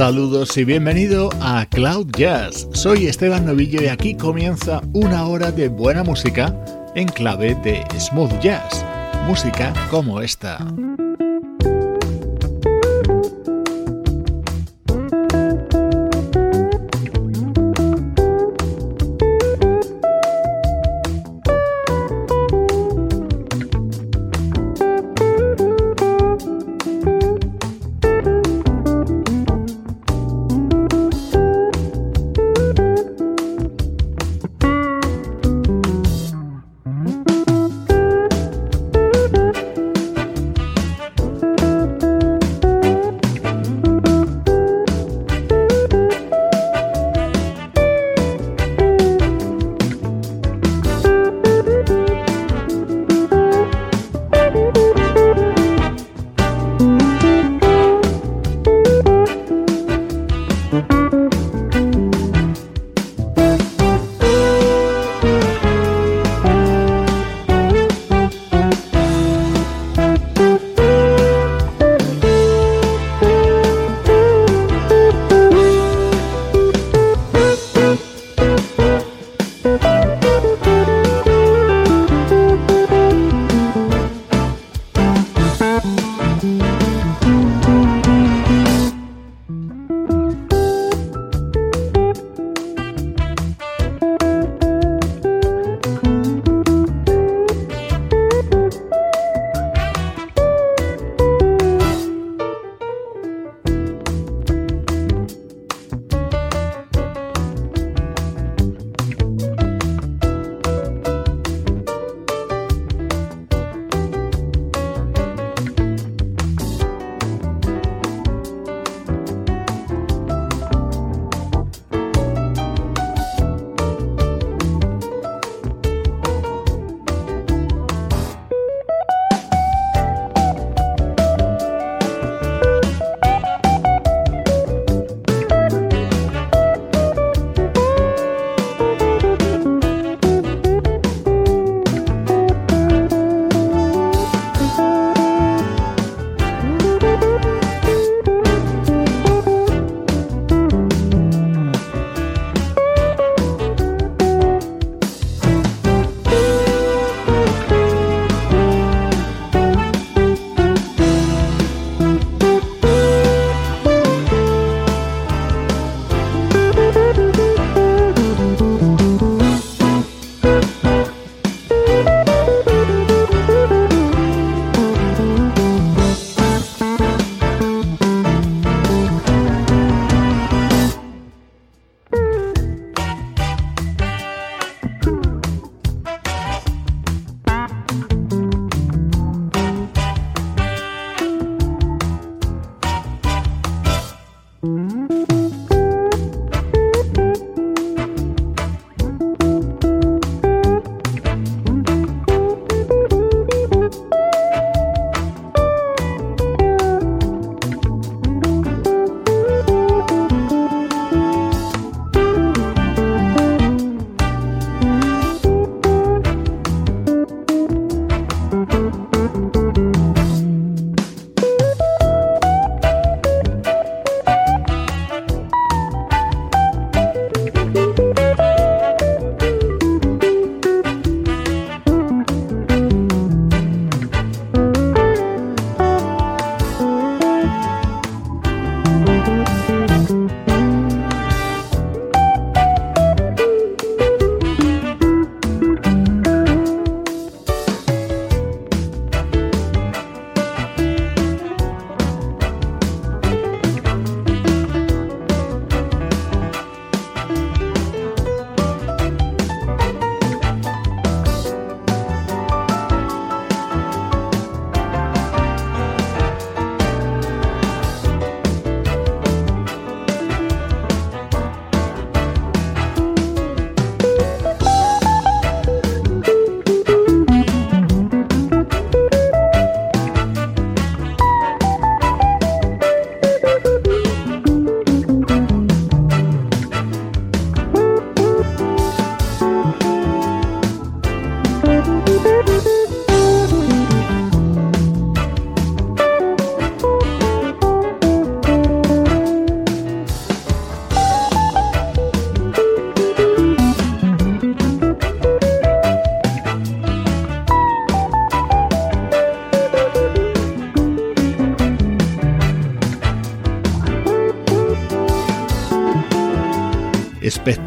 Saludos y bienvenido a Cloud Jazz. Soy Esteban Novillo y aquí comienza una hora de buena música en clave de smooth jazz. Música como esta.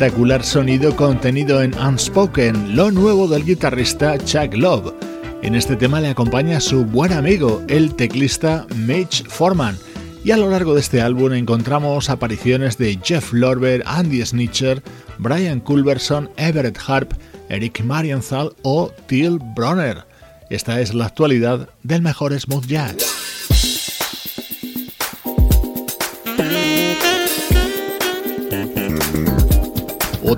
Espectacular sonido contenido en Unspoken, lo nuevo del guitarrista Chuck Love. En este tema le acompaña su buen amigo, el teclista Mitch Foreman. Y a lo largo de este álbum encontramos apariciones de Jeff Lorber, Andy Snitcher, Brian Culberson, Everett Harp, Eric Marienthal o Till Bronner. Esta es la actualidad del mejor smooth jazz.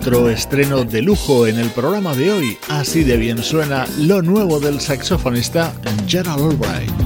Otro estreno de lujo en el programa de hoy, así de bien suena lo nuevo del saxofonista Gerald Albright.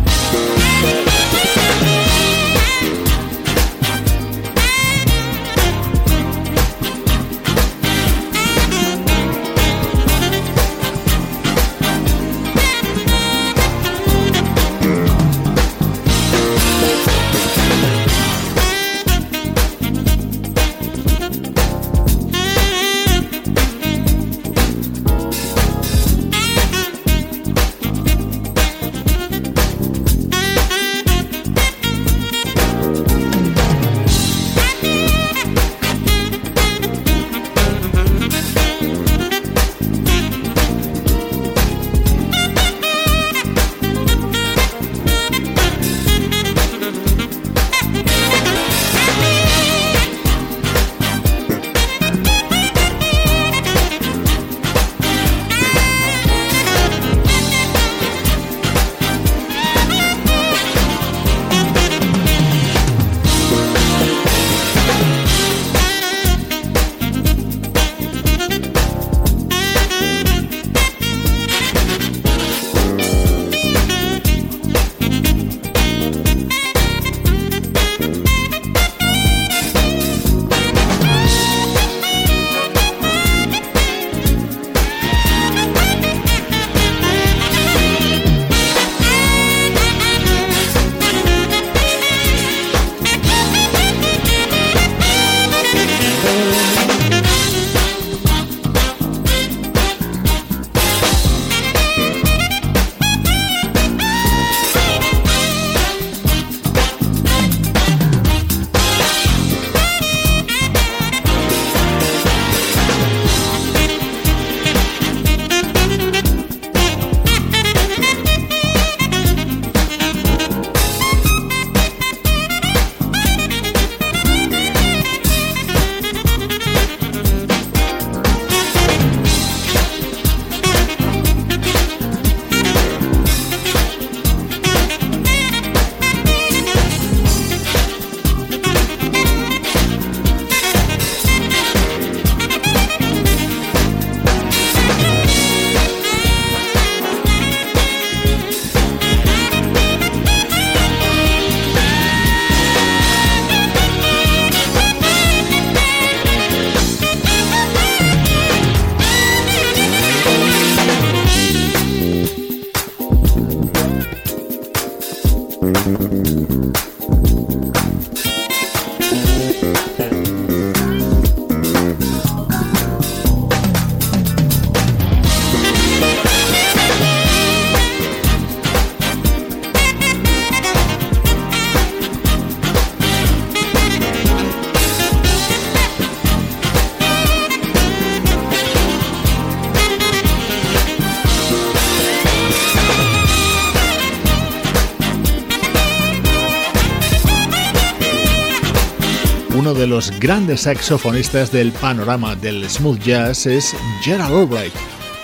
De los grandes saxofonistas del panorama del smooth jazz es Gerald Albright.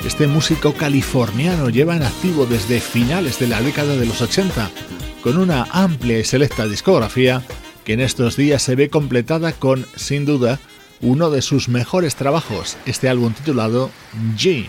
Este músico californiano lleva en activo desde finales de la década de los 80, con una amplia y selecta discografía que en estos días se ve completada con, sin duda, uno de sus mejores trabajos, este álbum titulado G.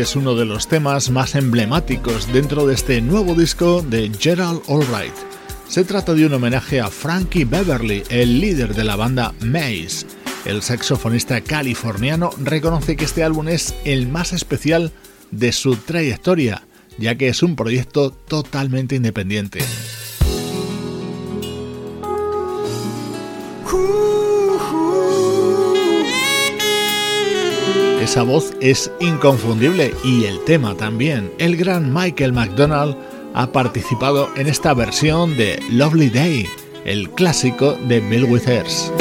Es uno de los temas más emblemáticos dentro de este nuevo disco de Gerald Albright. Se trata de un homenaje a Frankie Beverly, el líder de la banda Maze. El saxofonista californiano reconoce que este álbum es el más especial de su trayectoria, ya que es un proyecto totalmente independiente. Esa voz es inconfundible y el tema también. El gran Michael McDonald ha participado en esta versión de Lovely Day, el clásico de Bill Withers.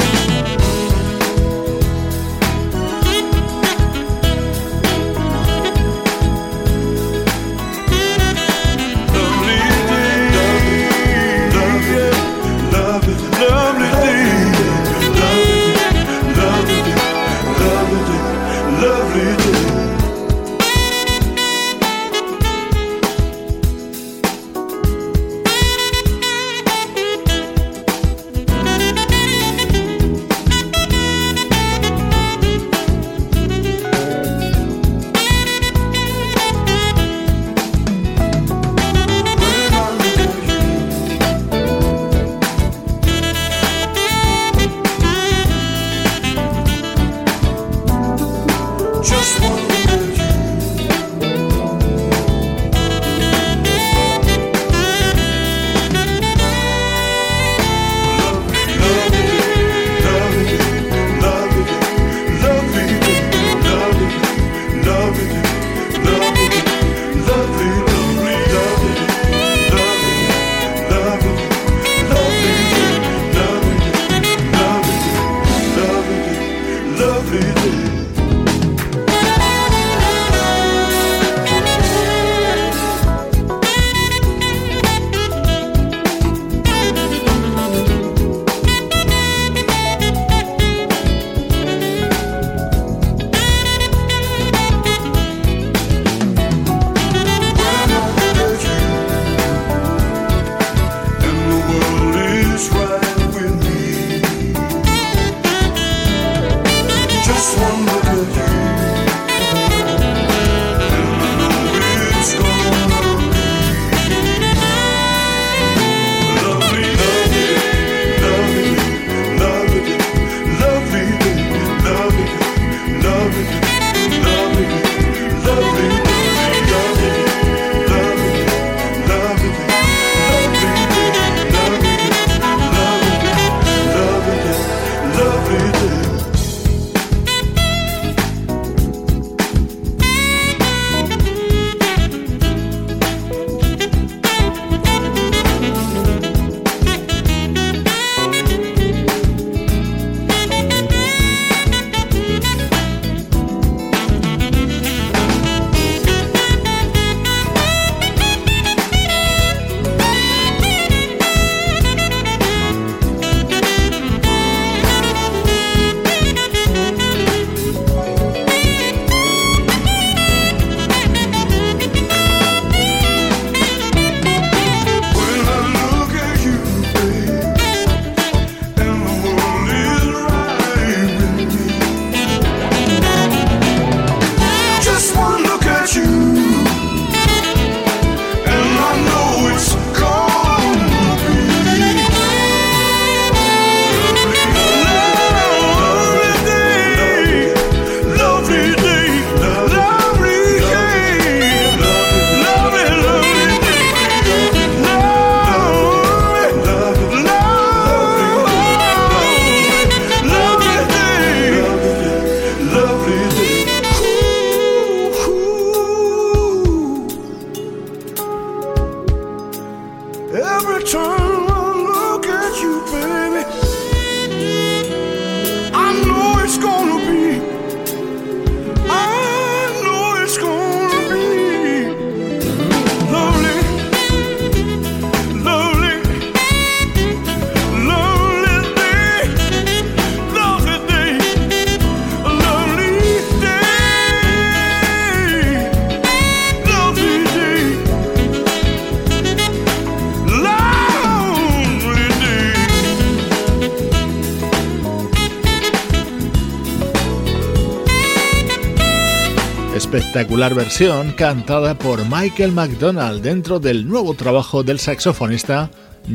Espectacular versión cantada por Michael McDonald dentro del nuevo trabajo del saxofonista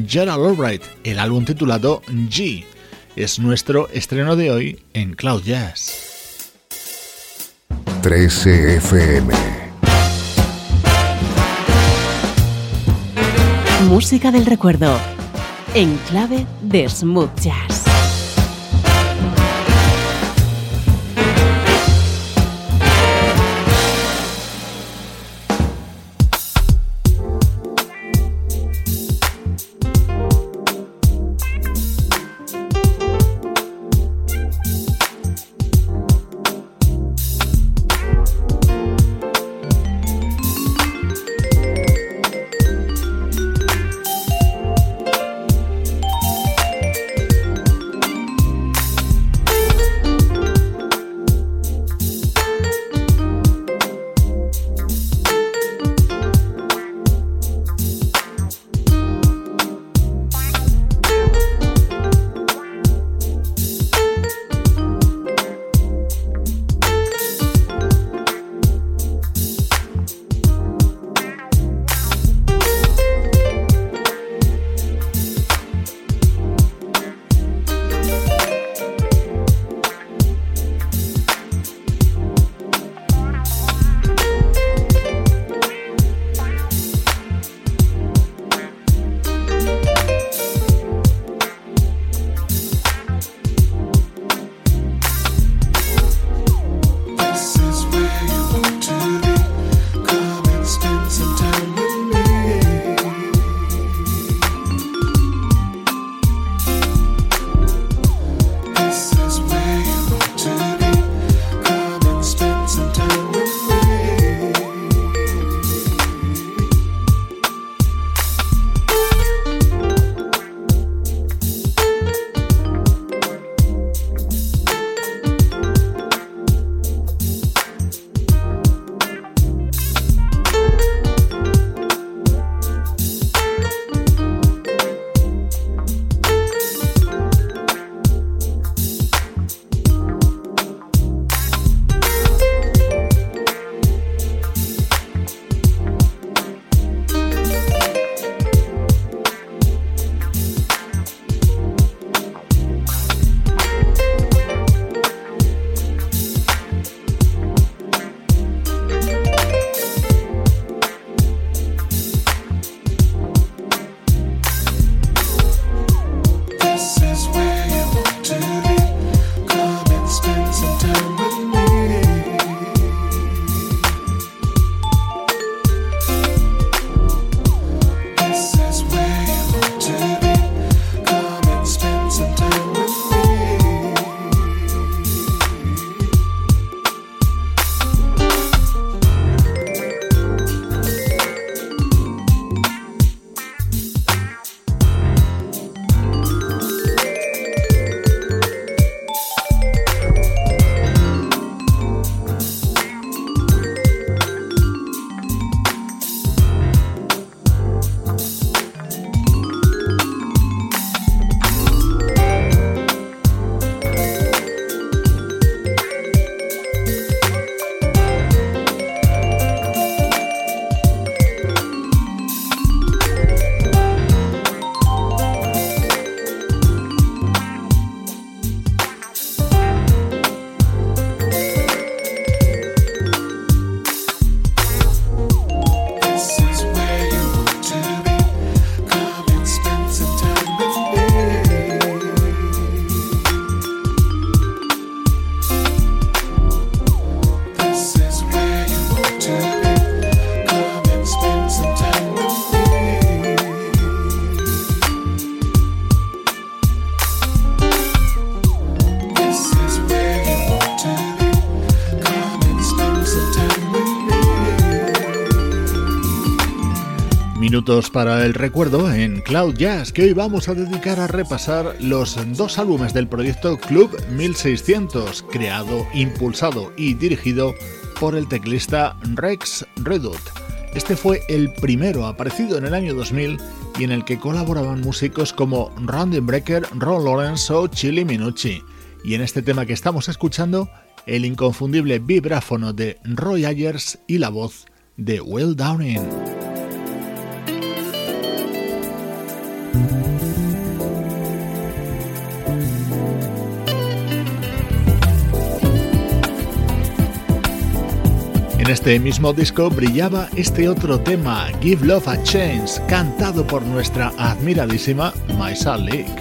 Gerald Albright, el álbum titulado G. Es nuestro estreno de hoy en Cloud Jazz. 13 FM Música del recuerdo en clave de smooth jazz. Para el recuerdo en Cloud Jazz, que hoy vamos a dedicar a repasar los dos álbumes del proyecto Club 1600, creado, impulsado y dirigido por el teclista Rex Redut. Este fue el primero aparecido en el año 2000 y en el que colaboraban músicos como Randy Brecker, Ron Lawrence o Chili Minucci. Y en este tema que estamos escuchando, el inconfundible vibráfono de Roy Ayers y la voz de Will Downing. En este mismo disco brillaba este otro tema, Give Love a Chance, cantado por nuestra admiradísima Maisa Lake.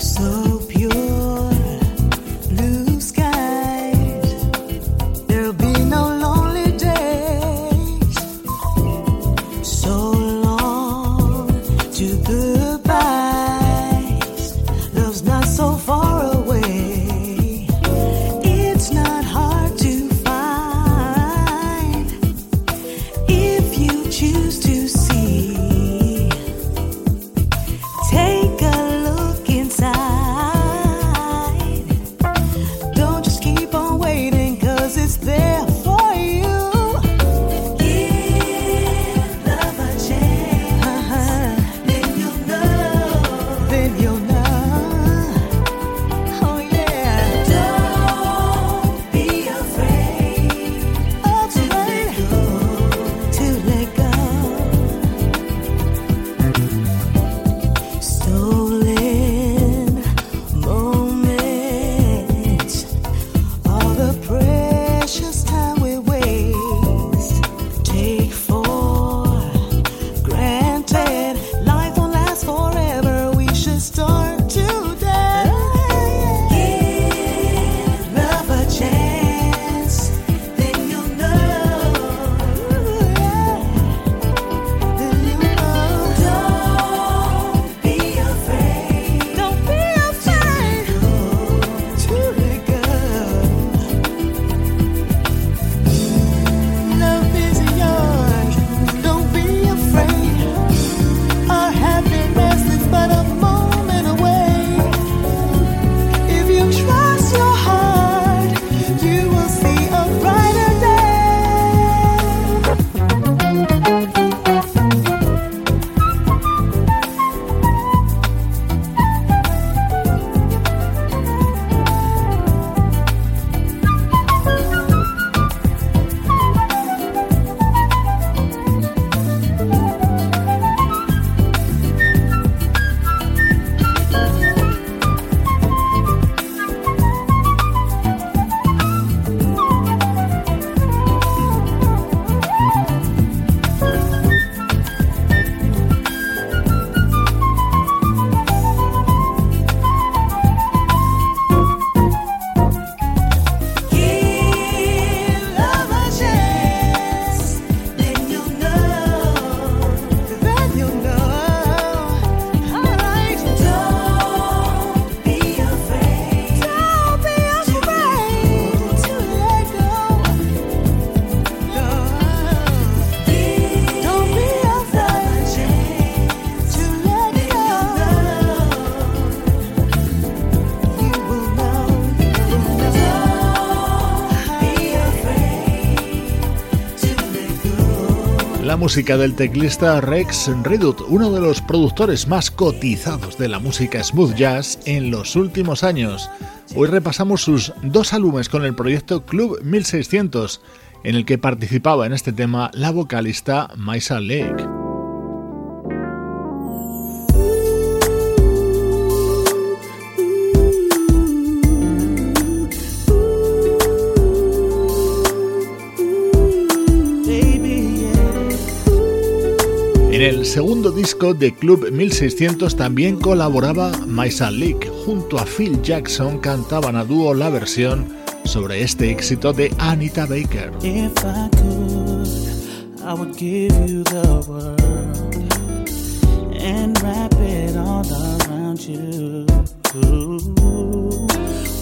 Música del teclista Rex Redut, uno de los productores más cotizados de la música smooth jazz en los últimos años. Hoy repasamos sus dos álbumes con el proyecto Club 1600, en el que participaba en este tema la vocalista Maisa Lake. En el segundo disco de Club 1600 también colaboraba Maisa Leak. Junto a Phil Jackson cantaban a dúo la versión sobre este éxito de Anita Baker.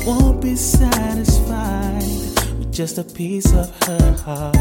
Won't be satisfied with just a piece of her heart.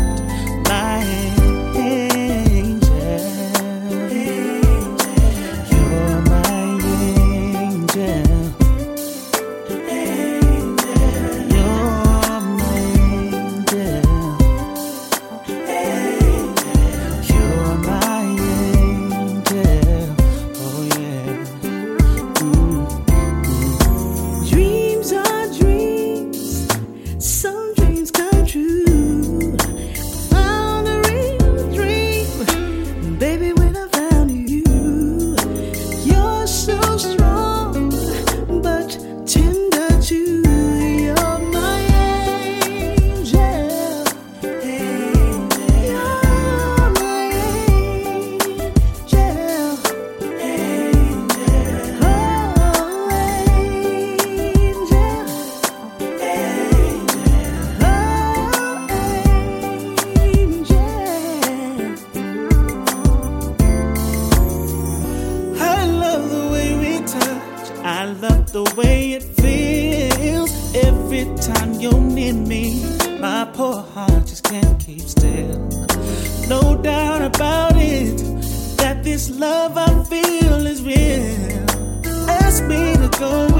Me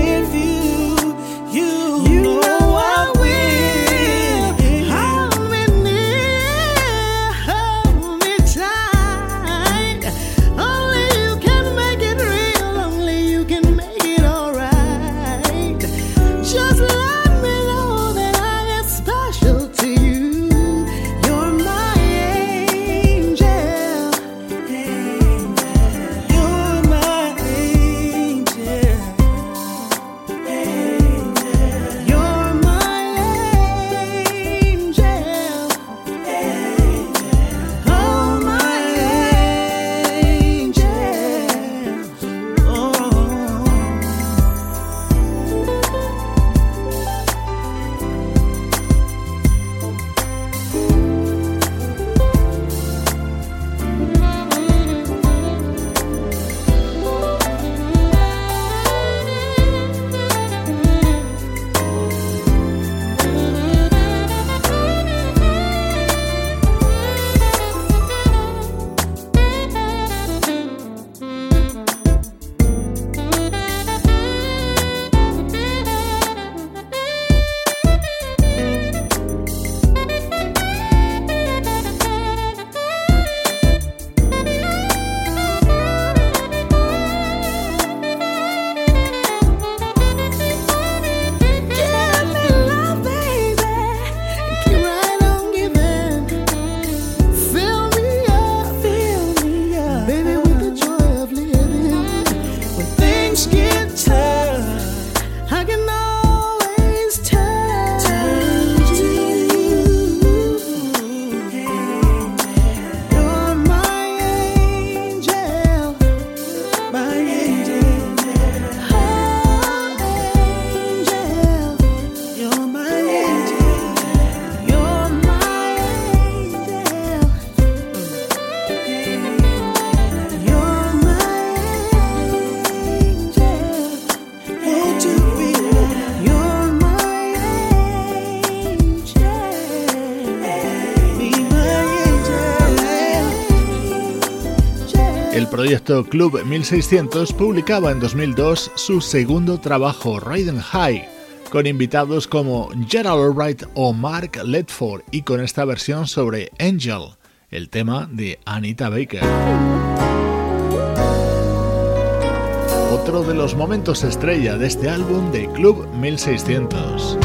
Club 1600 publicaba en 2002 su segundo trabajo, Riding High, con invitados como Gerald Albright o Mark Ledford y con esta versión sobre Angel, el tema de Anita Baker. Otro de los momentos estrella de este álbum de Club 1600.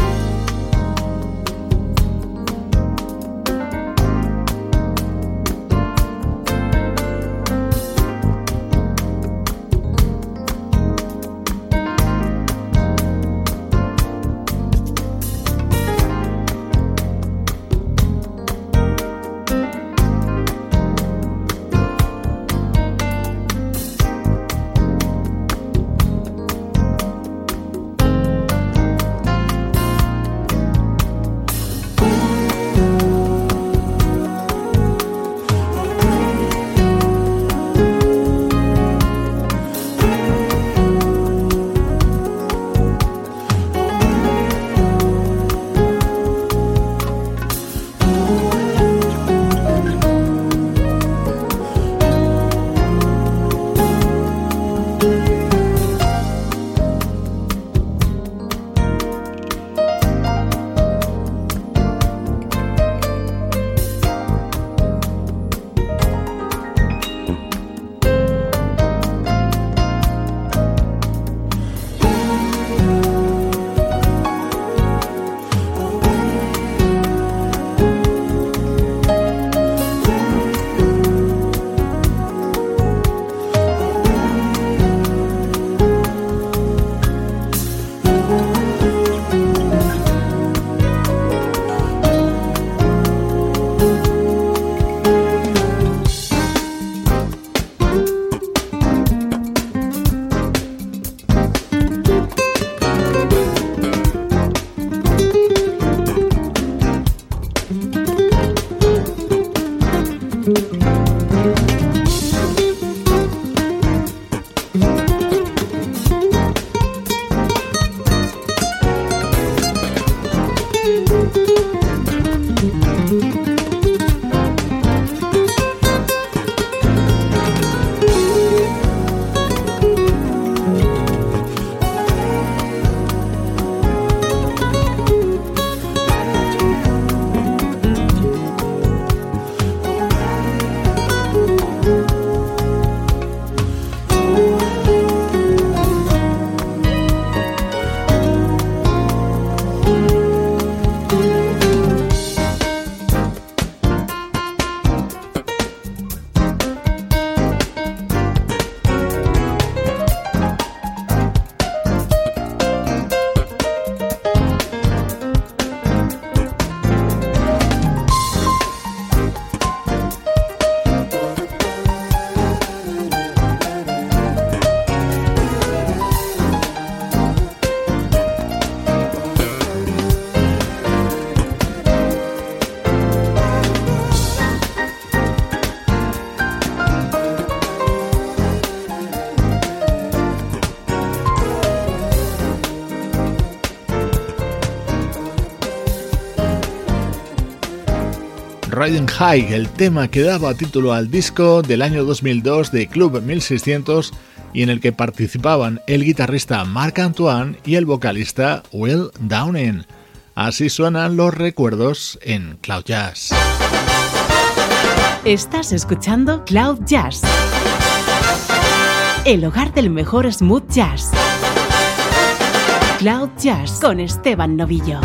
High, el tema que daba título al disco del año 2002 de Club 1600 y en el que participaban el guitarrista Marc Antoine y el vocalista Will Downing. Así suenan los recuerdos en Cloud Jazz. Estás escuchando Cloud Jazz, el hogar del mejor smooth jazz. Cloud Jazz con Esteban Novillo.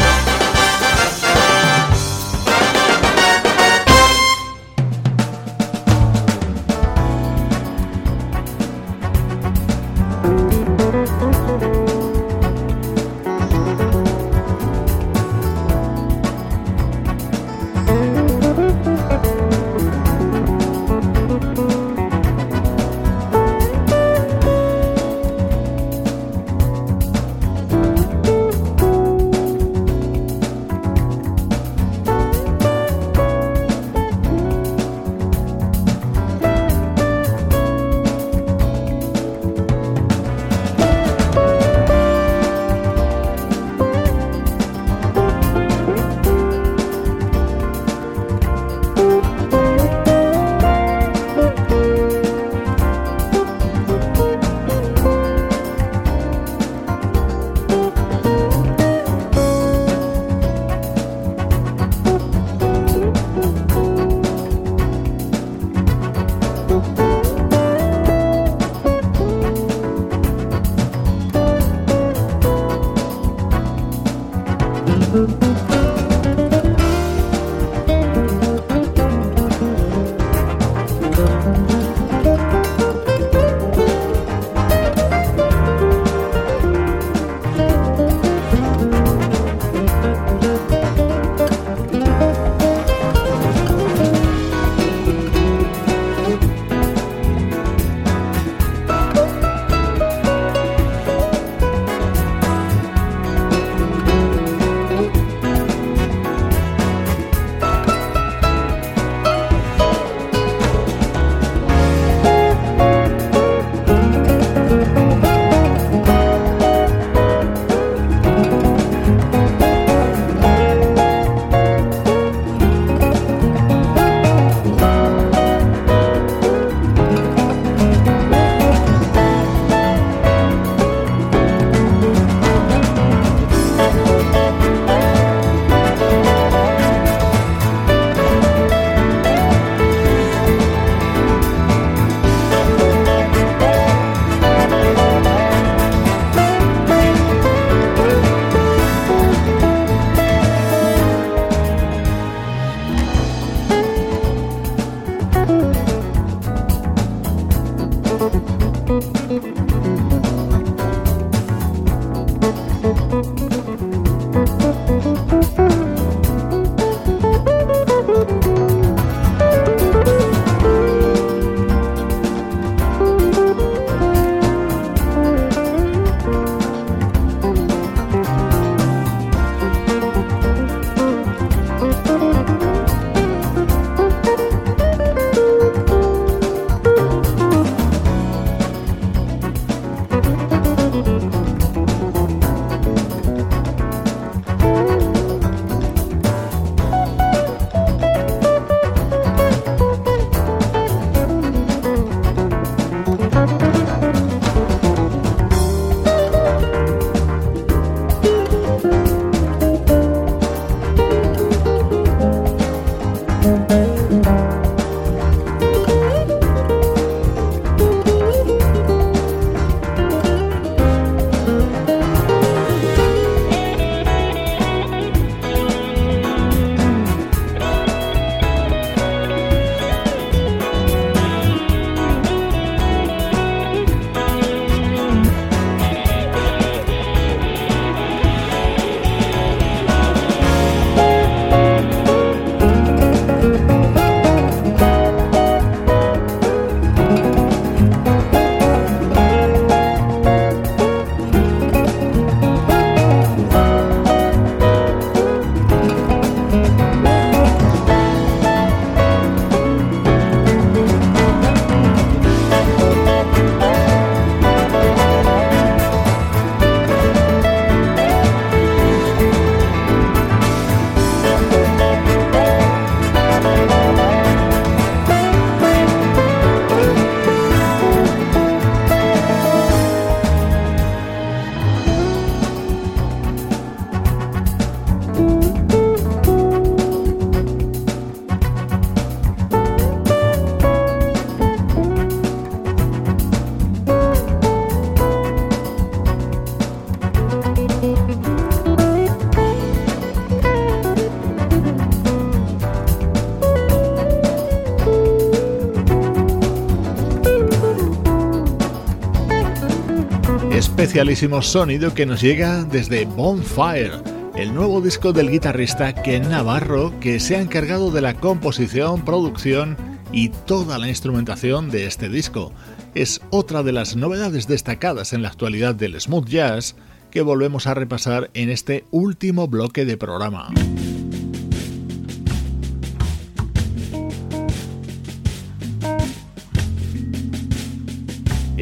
Especialísimo sonido que nos llega desde Bonfire, el nuevo disco del guitarrista Ken Navarro que se ha encargado de la composición, producción y toda la instrumentación de este disco. Es otra de las novedades destacadas en la actualidad del smooth jazz que volvemos a repasar en este último bloque de programa.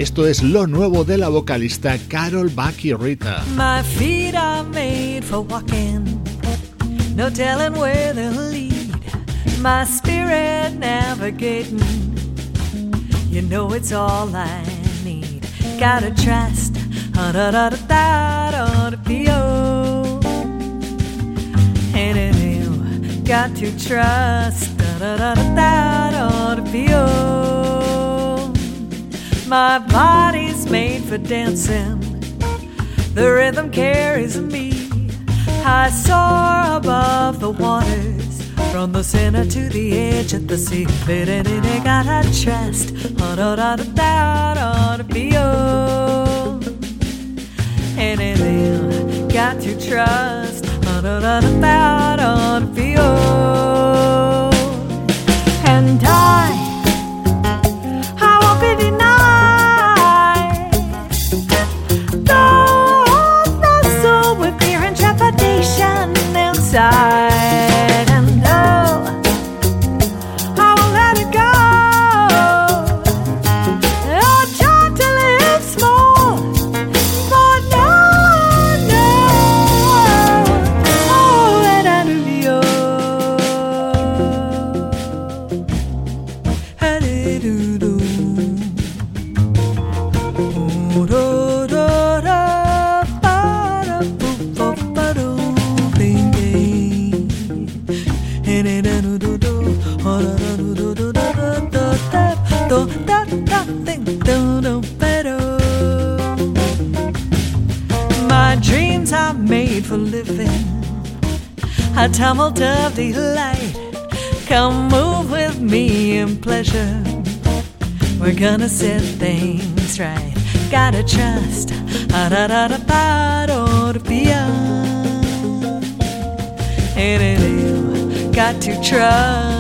Esto es lo nuevo de la vocalista Carol Bucky Rita. My feet are made for walking, no telling where they'll lead. My spirit navigating, you know it's all I need. Gotta trust, my body's made for dancing. The rhythm carries me. I soar above the waters, from the center to the edge of the sea. It got a trust, da da da da da da be And it got to trust, da da da da da Gotta trust. Da da da da da da da Got to trust.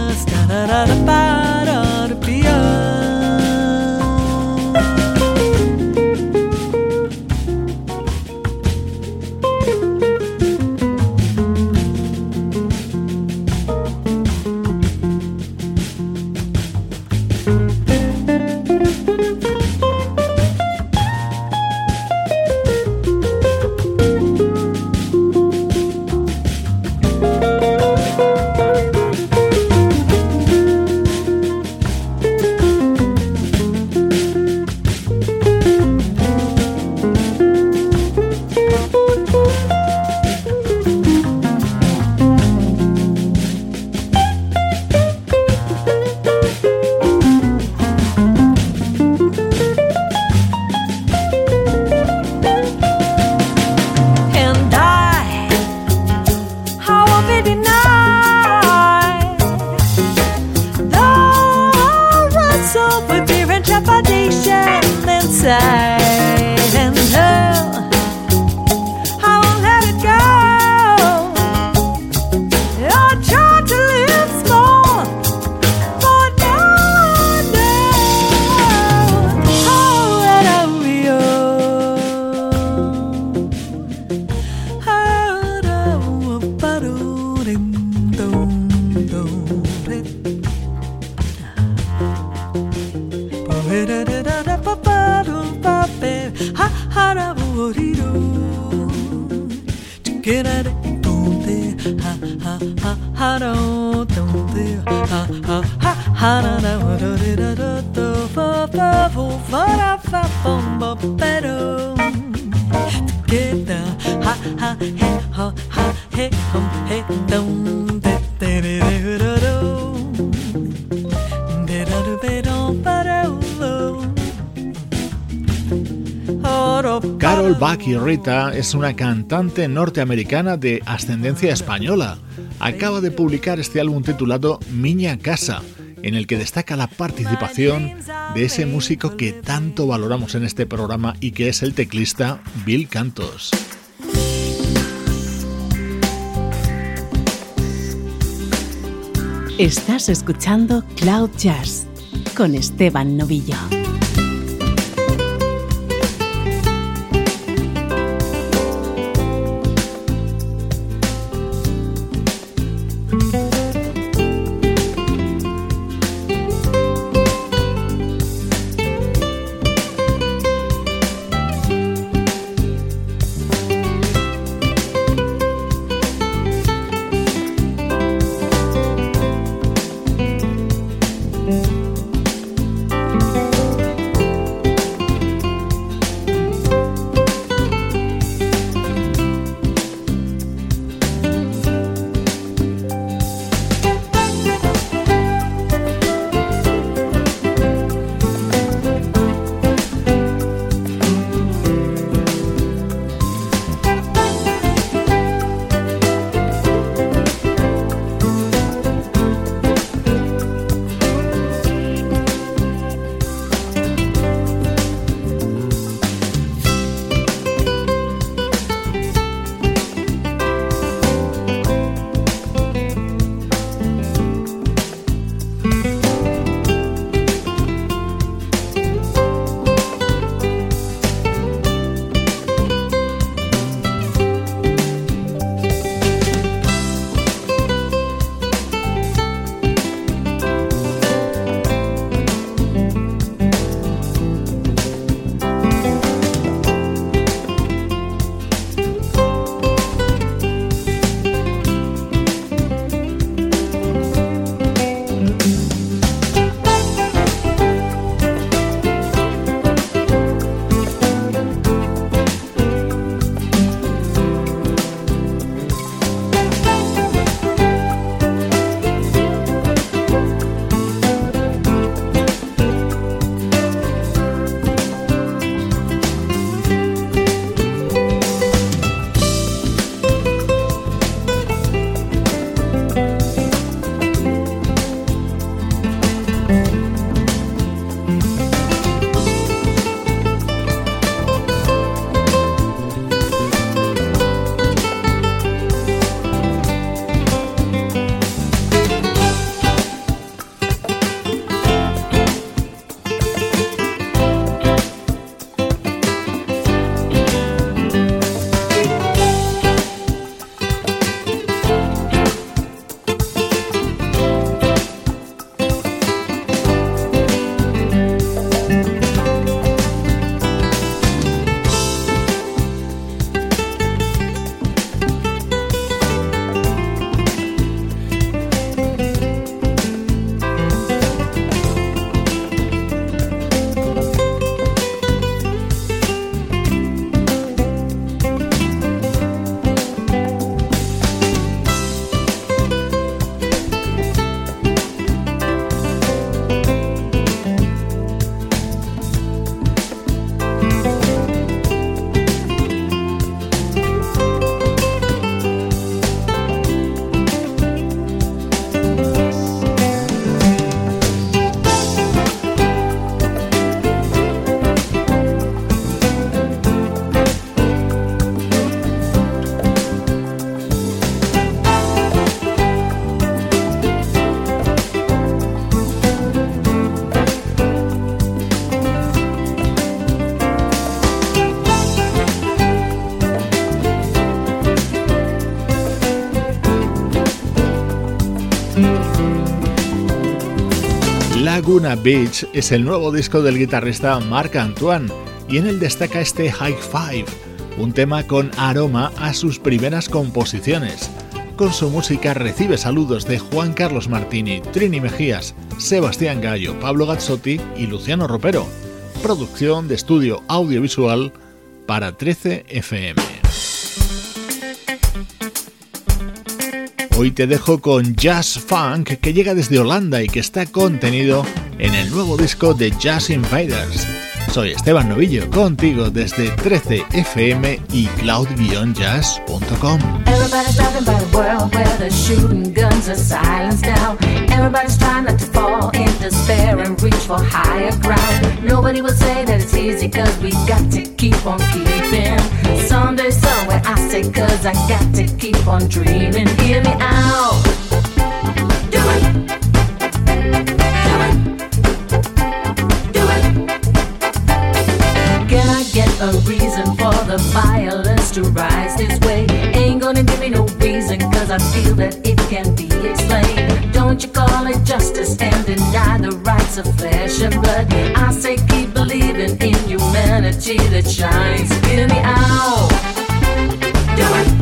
Es una cantante norteamericana de ascendencia española. Acaba de publicar este álbum titulado Miña Casa, en el que destaca la participación de ese músico que tanto valoramos en este programa y que es el teclista Bill Cantos. Estás escuchando Cloud Jazz con Esteban Novillo. Laguna Beach es el nuevo disco del guitarrista Marc Antoine y en él destaca este High Five, un tema con aroma a sus primeras composiciones. Con su música recibe saludos de Juan Carlos Martini, Trini Mejías, Sebastián Gallo, Pablo Gazzotti y Luciano Ropero. Producción de estudio audiovisual para 13 FM. Hoy te dejo con Jazz Funk que llega desde Holanda y que está contenido en el nuevo disco de Jazz Invaders. Soy Esteban Novillo, contigo desde 13fm y cloud-jazz.com. Everybody's talking about a world where the shooting guns are silenced now. Everybody's trying not to fall in despair and reach for higher ground. Nobody will say that it's easy, cause we got to keep on keeping. Someday, somewhere, I say, cause I got to keep on dreaming. Hear me out. Do it. A reason for the violence to rise this way. Ain't gonna give me no reason, cause I feel that it can be explained. Don't you call it justice and deny the rights of flesh and blood? I say keep believing in humanity that shines. Hear me out. Do it.